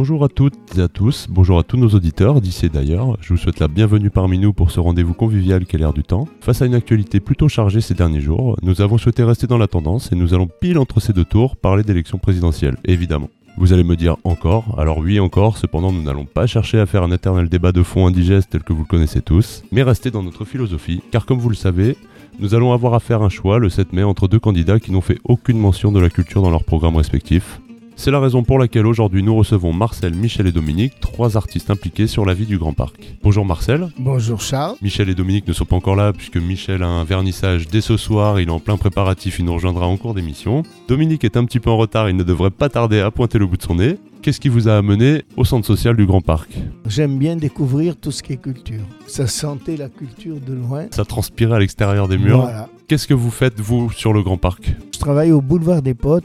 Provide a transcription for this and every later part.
Bonjour à toutes et à tous, bonjour à tous nos auditeurs d'ici d'ailleurs. Je vous souhaite la bienvenue parmi nous pour ce rendez-vous convivial qu'est l'air du temps. Face à une actualité plutôt chargée ces derniers jours, nous avons souhaité rester dans la tendance et nous allons pile entre ces deux tours parler d'élections présidentielles, évidemment. Vous allez me dire encore, alors oui encore, cependant nous n'allons pas chercher à faire un éternel débat de fond indigeste tel que vous le connaissez tous, mais rester dans notre philosophie, car comme vous le savez, nous allons avoir à faire un choix le 7 mai entre deux candidats qui n'ont fait aucune mention de la culture dans leurs programmes respectifs. C'est la raison pour laquelle aujourd'hui nous recevons Marcel, Michel et Dominique, trois artistes impliqués sur la vie du Grand Parc. Bonjour Marcel. Bonjour Charles. Michel et Dominique ne sont pas encore là puisque Michel a un vernissage dès ce soir, il est en plein préparatif, il nous rejoindra en cours d'émission. Dominique est un petit peu en retard, il ne devrait pas tarder à pointer le bout de son nez. Qu'est-ce qui vous a amené au centre social du Grand Parc? J'aime bien découvrir tout ce qui est culture. Ça sentait la culture de loin. Ça transpirait à l'extérieur des murs. Voilà. Qu'est-ce que vous faites vous sur le Grand Parc? Je travaille au boulevard des Potes.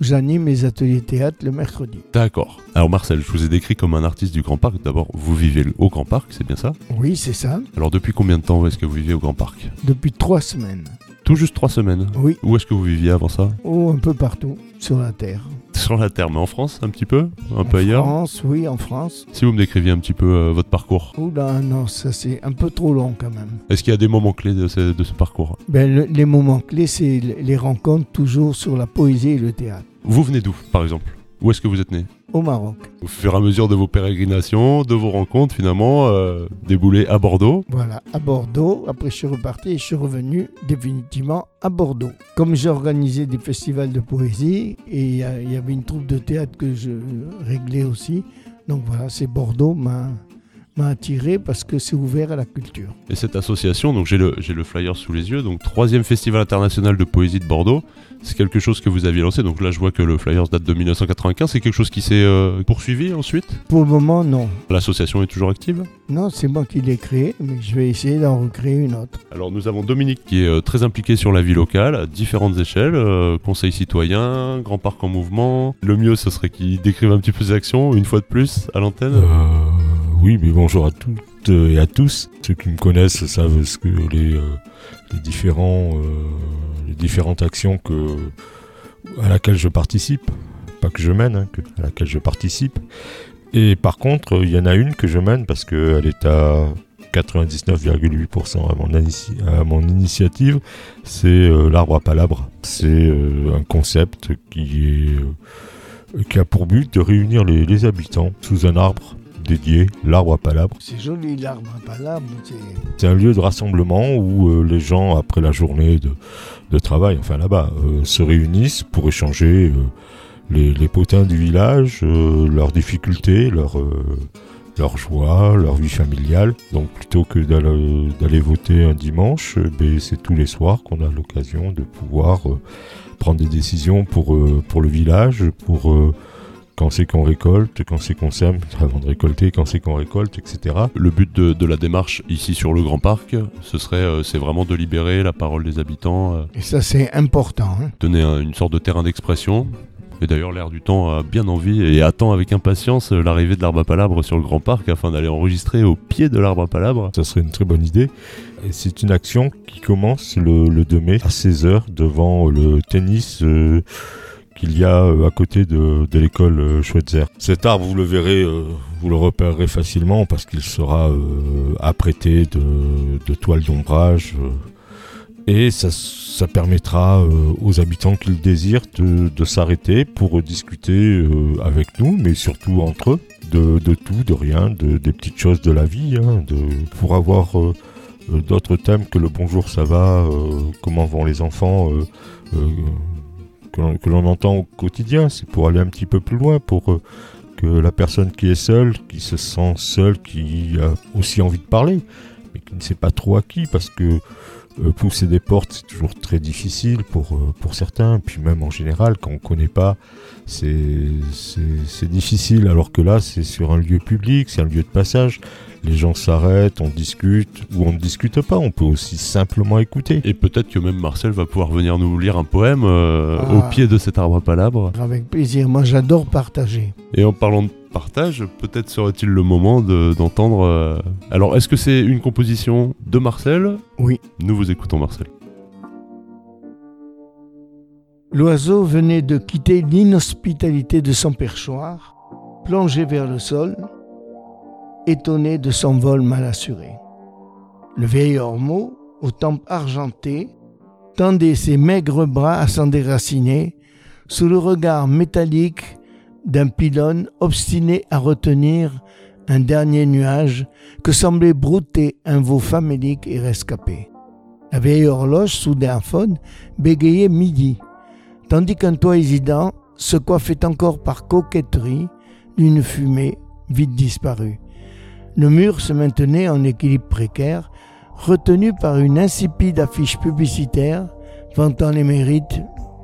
J'anime mes ateliers théâtre le mercredi. D'accord. Alors Marcel, je vous ai décrit comme un artiste du Grand Parc. D'abord, vous vivez au Grand Parc, c'est bien ça? Oui, c'est ça. Alors depuis combien de temps est-ce que vous vivez au Grand Parc? Depuis trois semaines. Tout juste trois semaines. Oui. Où est-ce que vous viviez avant ça? Oh, un peu partout sur la terre. Sur la Terre, mais en France un petit peu? Un en peu ailleurs? France, oui, en France. Si vous me décriviez un petit peu euh, votre parcours. Oula, non, ça c'est un peu trop long quand même. Est-ce qu'il y a des moments clés de ce, de ce parcours? Ben, le- les moments clés, c'est les rencontres toujours sur la poésie et le théâtre. Vous venez d'où, par exemple? Où est-ce que vous êtes né? Au Maroc. Au fur et à mesure de vos pérégrinations, de vos rencontres, finalement, euh, déboulé à Bordeaux. Voilà, à Bordeaux. Après, je suis reparti et je suis revenu définitivement à Bordeaux. Comme j'ai organisé des festivals de poésie et il y, y avait une troupe de théâtre que je réglais aussi. Donc voilà, c'est Bordeaux m'a m'a attiré parce que c'est ouvert à la culture. Et cette association, donc j'ai le, j'ai le flyer sous les yeux, donc troisième festival international de poésie de Bordeaux, c'est quelque chose que vous aviez lancé. Donc là, je vois que le flyer date de 1995. C'est quelque chose qui s'est euh, poursuivi ensuite? Pour le moment, non. L'association est toujours active? Non, c'est moi qui l'ai créé, mais je vais essayer d'en recréer une autre. Alors nous avons Dominique qui est euh, très impliqué sur la vie locale à différentes échelles, euh, conseil citoyen, grand parc en mouvement. Le mieux ce serait qu'il décrive un petit peu ses actions, une fois de plus, à l'antenne. Euh, oui, mais bonjour à toutes et à tous. Ceux qui me connaissent savent ce que les, euh, différents, euh, les différentes actions à laquelle je participe, pas que je mène, hein, à laquelle je participe. Et par contre, il y en a une que je mène parce qu'elle est à 99,8% à, mon initiative, c'est euh, l'arbre à palabres. C'est euh, un concept qui est euh, qui a pour but de réunir les habitants sous un arbre dédié, l'arbre à palabres. C'est joli, l'arbre à palabres. c'est- un lieu de rassemblement où euh, les gens, après la journée de, de travail, enfin là-bas, euh, se réunissent pour échanger euh, les, les potins du village, leurs difficultés, leurs leur joie, leur vie familiale. Donc plutôt que d'aller voter un dimanche, euh, ben, c'est tous les soirs qu'on a l'occasion de pouvoir prendre des décisions pour, pour le village, pour quand c'est qu'on récolte, quand c'est qu'on sème, avant de récolter, quand c'est qu'on récolte, etc. Le but de, de la démarche ici sur le Grand Parc, ce serait, euh, c'est vraiment de libérer la parole des habitants, euh, Et ça, c'est important. hein. donner un- une sorte de terrain d'expression. Et d'ailleurs, l'air du temps a bien envie et attend avec impatience euh, l'arrivée de l'arbre à palabres sur le Grand Parc afin d'aller enregistrer au pied de l'arbre à palabres. Ça serait une très bonne idée. Et c'est une action qui commence le, le 2 mai à 16h devant le tennis euh, qu'il y a euh, à côté de, l'école euh, Schweitzer. Cet arbre, vous le verrez, euh, vous le repérerez facilement parce qu'il sera apprêté de, toiles d'ombrage. et ça, permettra aux habitants qui le désirent de, s'arrêter pour discuter avec nous, mais surtout entre eux, de, tout, de rien, de, des petites choses de la vie, hein, pour avoir d'autres thèmes que le bonjour ça va, comment vont les enfants, que l'on- entend au quotidien. C'est pour aller un petit peu plus loin, pour euh, que la personne qui est seule, qui se sent seule, qui a aussi envie de parler, mais qui ne sait pas trop à qui, parce que Euh, pousser des portes, c'est toujours très difficile pour, euh, pour certains. Puis même en général, quand on ne connaît pas, c'est difficile. Alors que là, c'est sur un lieu public, c'est un lieu de passage. Les gens s'arrêtent, on discute, ou on ne discute pas, on peut aussi simplement écouter. Et peut-être que même Marcel va pouvoir venir nous lire un poème euh, Ah. au pied de cet arbre palabre. Avec plaisir. Moi, j'adore partager. Et en parlant de partage, peut-être serait-il le moment de- d'entendre... euh, Alors, est-ce que c'est une composition de Marcel? Oui. Nous vous écoutons, Marcel. L'oiseau venait de quitter l'inhospitalité de son perchoir, plongé vers le sol, étonné de son vol mal assuré. Le vieil ormeau, aux tempes argentées, tendait ses maigres bras à s'en déraciner sous le regard métallique d'un pylône obstiné à retenir un dernier nuage que semblait brouter un veau famélique et rescapé. La vieille horloge sous faune bégayait midi tandis qu'un toit hésitant se coiffait encore par coquetterie d'une fumée vite disparue. Le mur se maintenait en équilibre précaire, retenu par une insipide affiche publicitaire vantant les mérites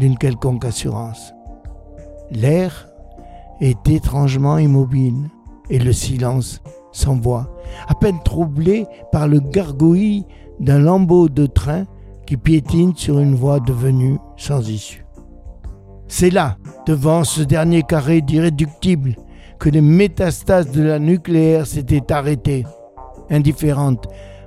d'une quelconque assurance. L'air est étrangement immobile et le silence sans voix, à peine troublé par le gargouillis d'un lambeau de train qui piétine sur une voie devenue sans issue. C'est là, devant ce dernier carré d'irréductible, que les métastases de la nucléaire s'étaient arrêtées, indifférentes,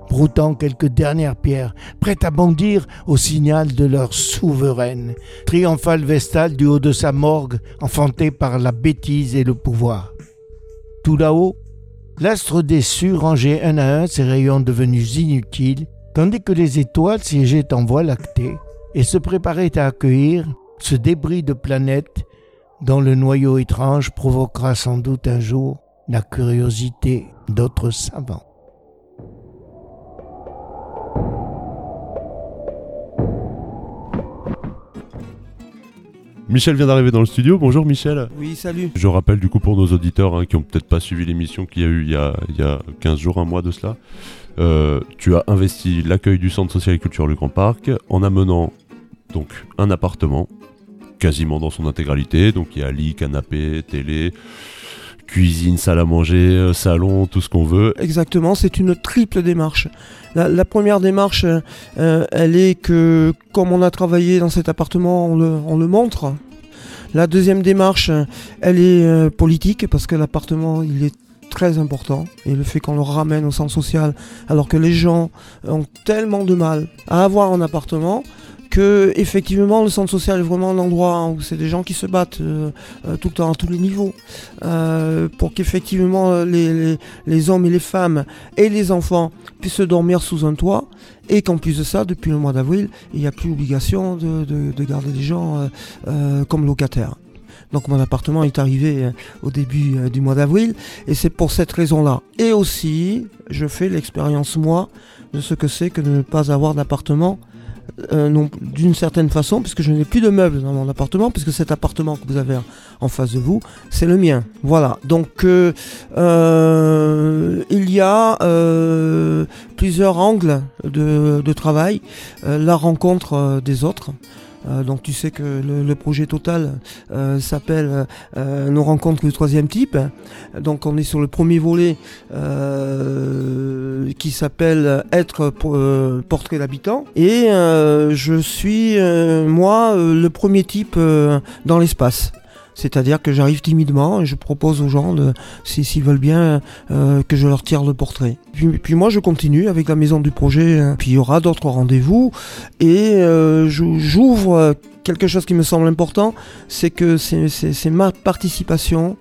broutant quelques dernières pierres, prêtes à bondir au signal de leur souveraine, triomphale vestale du haut de sa morgue, enfantée par la bêtise et le pouvoir. Tout là-haut, l'astre déçu rangeait un à un ses rayons devenus inutiles, tandis que les étoiles siégeaient en voie lactée et se préparaient à accueillir ce débris de planète dont le noyau étrange provoquera sans doute un jour la curiosité d'autres savants. Michel vient d'arriver dans le studio. Bonjour Michel. Oui, salut. Je rappelle du coup pour nos auditeurs hein, qui ont peut-être pas suivi l'émission qu'il y a eu il y a, il y a 15 jours, un mois de cela, euh, tu as investi l'accueil du centre social et culturel du Grand Parc en amenant donc un appartement quasiment dans son intégralité. Donc il y a lit, canapé, télé, cuisine, salle à manger, euh, salon, tout ce qu'on veut. Exactement, c'est une triple démarche. La, première démarche, euh, elle est que comme on a travaillé dans cet appartement, on le, on le montre. La deuxième démarche, elle est euh, politique parce que l'appartement, il est très important et le fait qu'on le ramène au centre social alors que les gens ont tellement de mal à avoir un appartement que effectivement le centre social est vraiment un endroit où c'est des gens qui se battent euh, euh, tout le temps à tous les niveaux euh, pour qu'effectivement euh, les, les, les hommes et les femmes et les enfants puissent dormir sous un toit et qu'en plus de ça depuis le mois d'avril il n'y a plus obligation de, de, de garder les gens euh, euh, comme locataires. Donc mon appartement est arrivé au début du mois d'avril et c'est pour cette raison-là. Et aussi, je fais l'expérience moi de ce que c'est que de ne pas avoir d'appartement euh, d'une certaine façon, puisque je n'ai plus de meubles dans mon appartement, puisque cet appartement que vous avez en face de vous, c'est le mien. Voilà. Donc, euh, euh, il y a euh, plusieurs angles de, travail. La rencontre des autres. Euh, donc tu sais que le, le projet total euh, s'appelle euh, nos rencontres du troisième type. Donc on est sur le premier volet euh, qui s'appelle être euh, portrait d'habitant et je suis moi le premier type dans l'espace. C'est-à-dire que j'arrive timidement et je propose aux gens, s'ils veulent bien, euh, que je leur tire le portrait. Puis, moi, je continue avec la maison du projet. euh, Puis il y aura d'autres rendez-vous et euh, j'ouvre euh, quelque chose qui me semble important, c'est que c'est- ma participation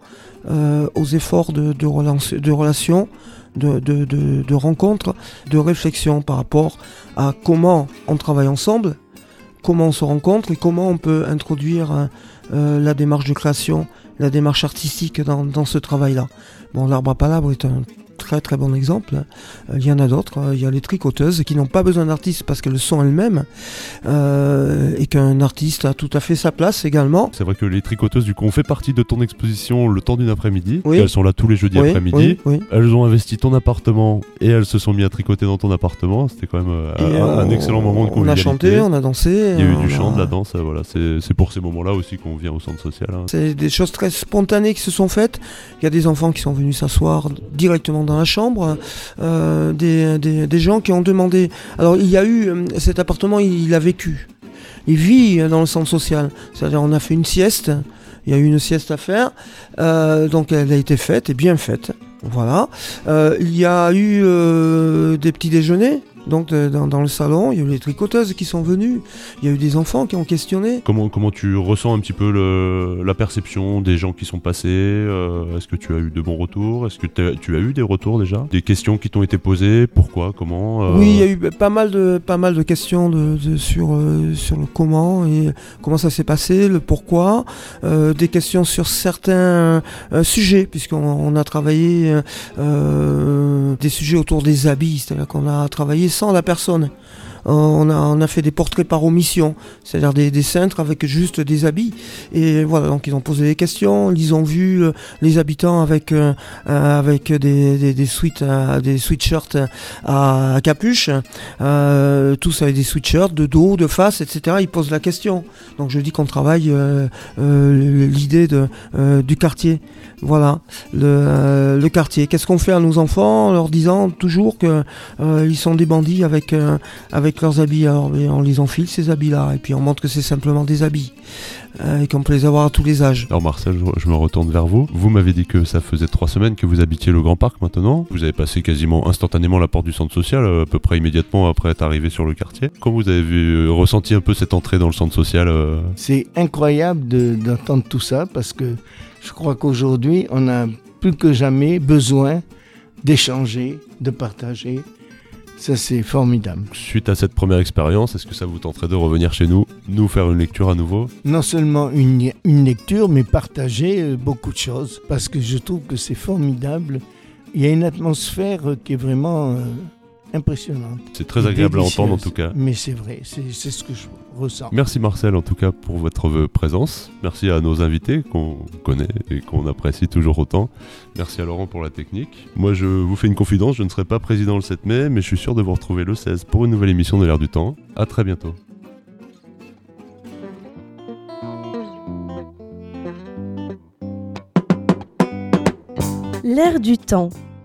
aux efforts de, relations, de, de rencontres, de réflexion par rapport à comment on travaille ensemble, comment on se rencontre et comment on peut introduire euh, euh, la démarche de création, la démarche artistique dans, dans ce travail-là. Bon, l'arbre à palabre est un très très bon exemple. Euh, Il y en a d'autres. Il y a les tricoteuses qui n'ont pas besoin d'artistes parce qu'elles le sont elles-mêmes euh, et qu'un artiste a tout à fait sa place également. C'est vrai que les tricoteuses, du coup, ont fait partie de ton exposition le temps d'une après-midi. Oui. Elles sont là tous les jeudis Oui, après-midi. oui. Elles ont investi ton appartement et elles se sont mis à tricoter dans ton appartement. C'était quand même euh, un, excellent moment de On a convivialité. chanté, on a dansé. Il y a eu du chant, a- de la danse. Voilà, c'est c'est pour ces moments-là aussi qu'on vient au centre social. hein. C'est des choses très spontanées qui se sont faites. Il y a des enfants qui sont venus s'asseoir directement dans la chambre, euh, des, gens qui ont demandé. Alors il y a eu euh, cet appartement, il, a vécu, il vit dans le centre social. C'est-à-dire on a fait une sieste, il y a eu une sieste à faire, euh, donc elle a été faite et bien faite. Voilà. Il y a eu des petits déjeuners. Donc de- dans, dans le salon, il y a eu les tricoteuses qui sont venues, il y a eu des enfants qui ont questionné. Comment, comment tu ressens un petit peu le- la perception des gens qui sont passés euh, Est-ce que tu as eu de bons retours? Est-ce que tu as eu des retours déjà? Des questions qui t'ont été posées? Pourquoi? Comment? Euh, Oui, il y a eu pas mal de, pas mal de questions de, de- sur, euh, sur le comment et comment ça s'est passé, le pourquoi, des questions sur certains sujets, puisqu'on on a travaillé des sujets autour des habits, c'est-à-dire qu'on a travaillé la personne. On a, on a fait des portraits par omission, c'est-à-dire des, des cintres avec juste des habits. Et voilà, donc ils ont posé des questions, ils ont vu euh, les habitants avec, euh, euh, avec des, des, des, sweat- des sweatshirts à, à capuche, tous avec des sweatshirts de dos, de face, etc. Ils posent la question. Donc je dis qu'on travaille l'idée de, du quartier. Voilà, le, le quartier. Qu'est-ce qu'on fait à nos enfants en leur disant toujours que euh, ils sont des bandits avec, avec leurs habits Alors mais on les enfile ces habits-là et puis on montre que c'est simplement des habits euh, et qu'on peut les avoir à tous les âges. Alors Marcel, je, je me retourne vers vous. Vous m'avez dit que ça faisait trois semaines que vous habitiez le Grand Parc maintenant. Vous avez passé quasiment instantanément la porte du centre social, euh, à peu près immédiatement après être arrivé sur le quartier. Comment vous avez vu- euh, ressenti un peu cette entrée dans le centre social euh, C'est incroyable de- d'entendre tout ça parce que je crois qu'aujourd'hui, on a plus que jamais besoin d'échanger, de partager. Ça, c'est formidable. Suite à cette première expérience, est-ce que ça vous tenterait de revenir chez nous, nous faire une lecture à nouveau? Non seulement une, une lecture, mais partager euh, beaucoup de choses parce que je trouve que c'est formidable. Il y a une atmosphère euh, qui est vraiment euh, impressionnante. C'est très agréable à entendre en tout cas. Mais c'est vrai, c'est c'est ce que je ressens. Merci Marcel en tout cas pour votre présence. Merci à nos invités qu'on connaît et qu'on apprécie toujours autant. Merci à Laurent pour la technique. Moi je vous fais une confidence, je ne serai pas président le 7 mai, mais je suis sûr de vous retrouver le 16 pour une nouvelle émission de l'ère du temps. À très bientôt. L'air du temps.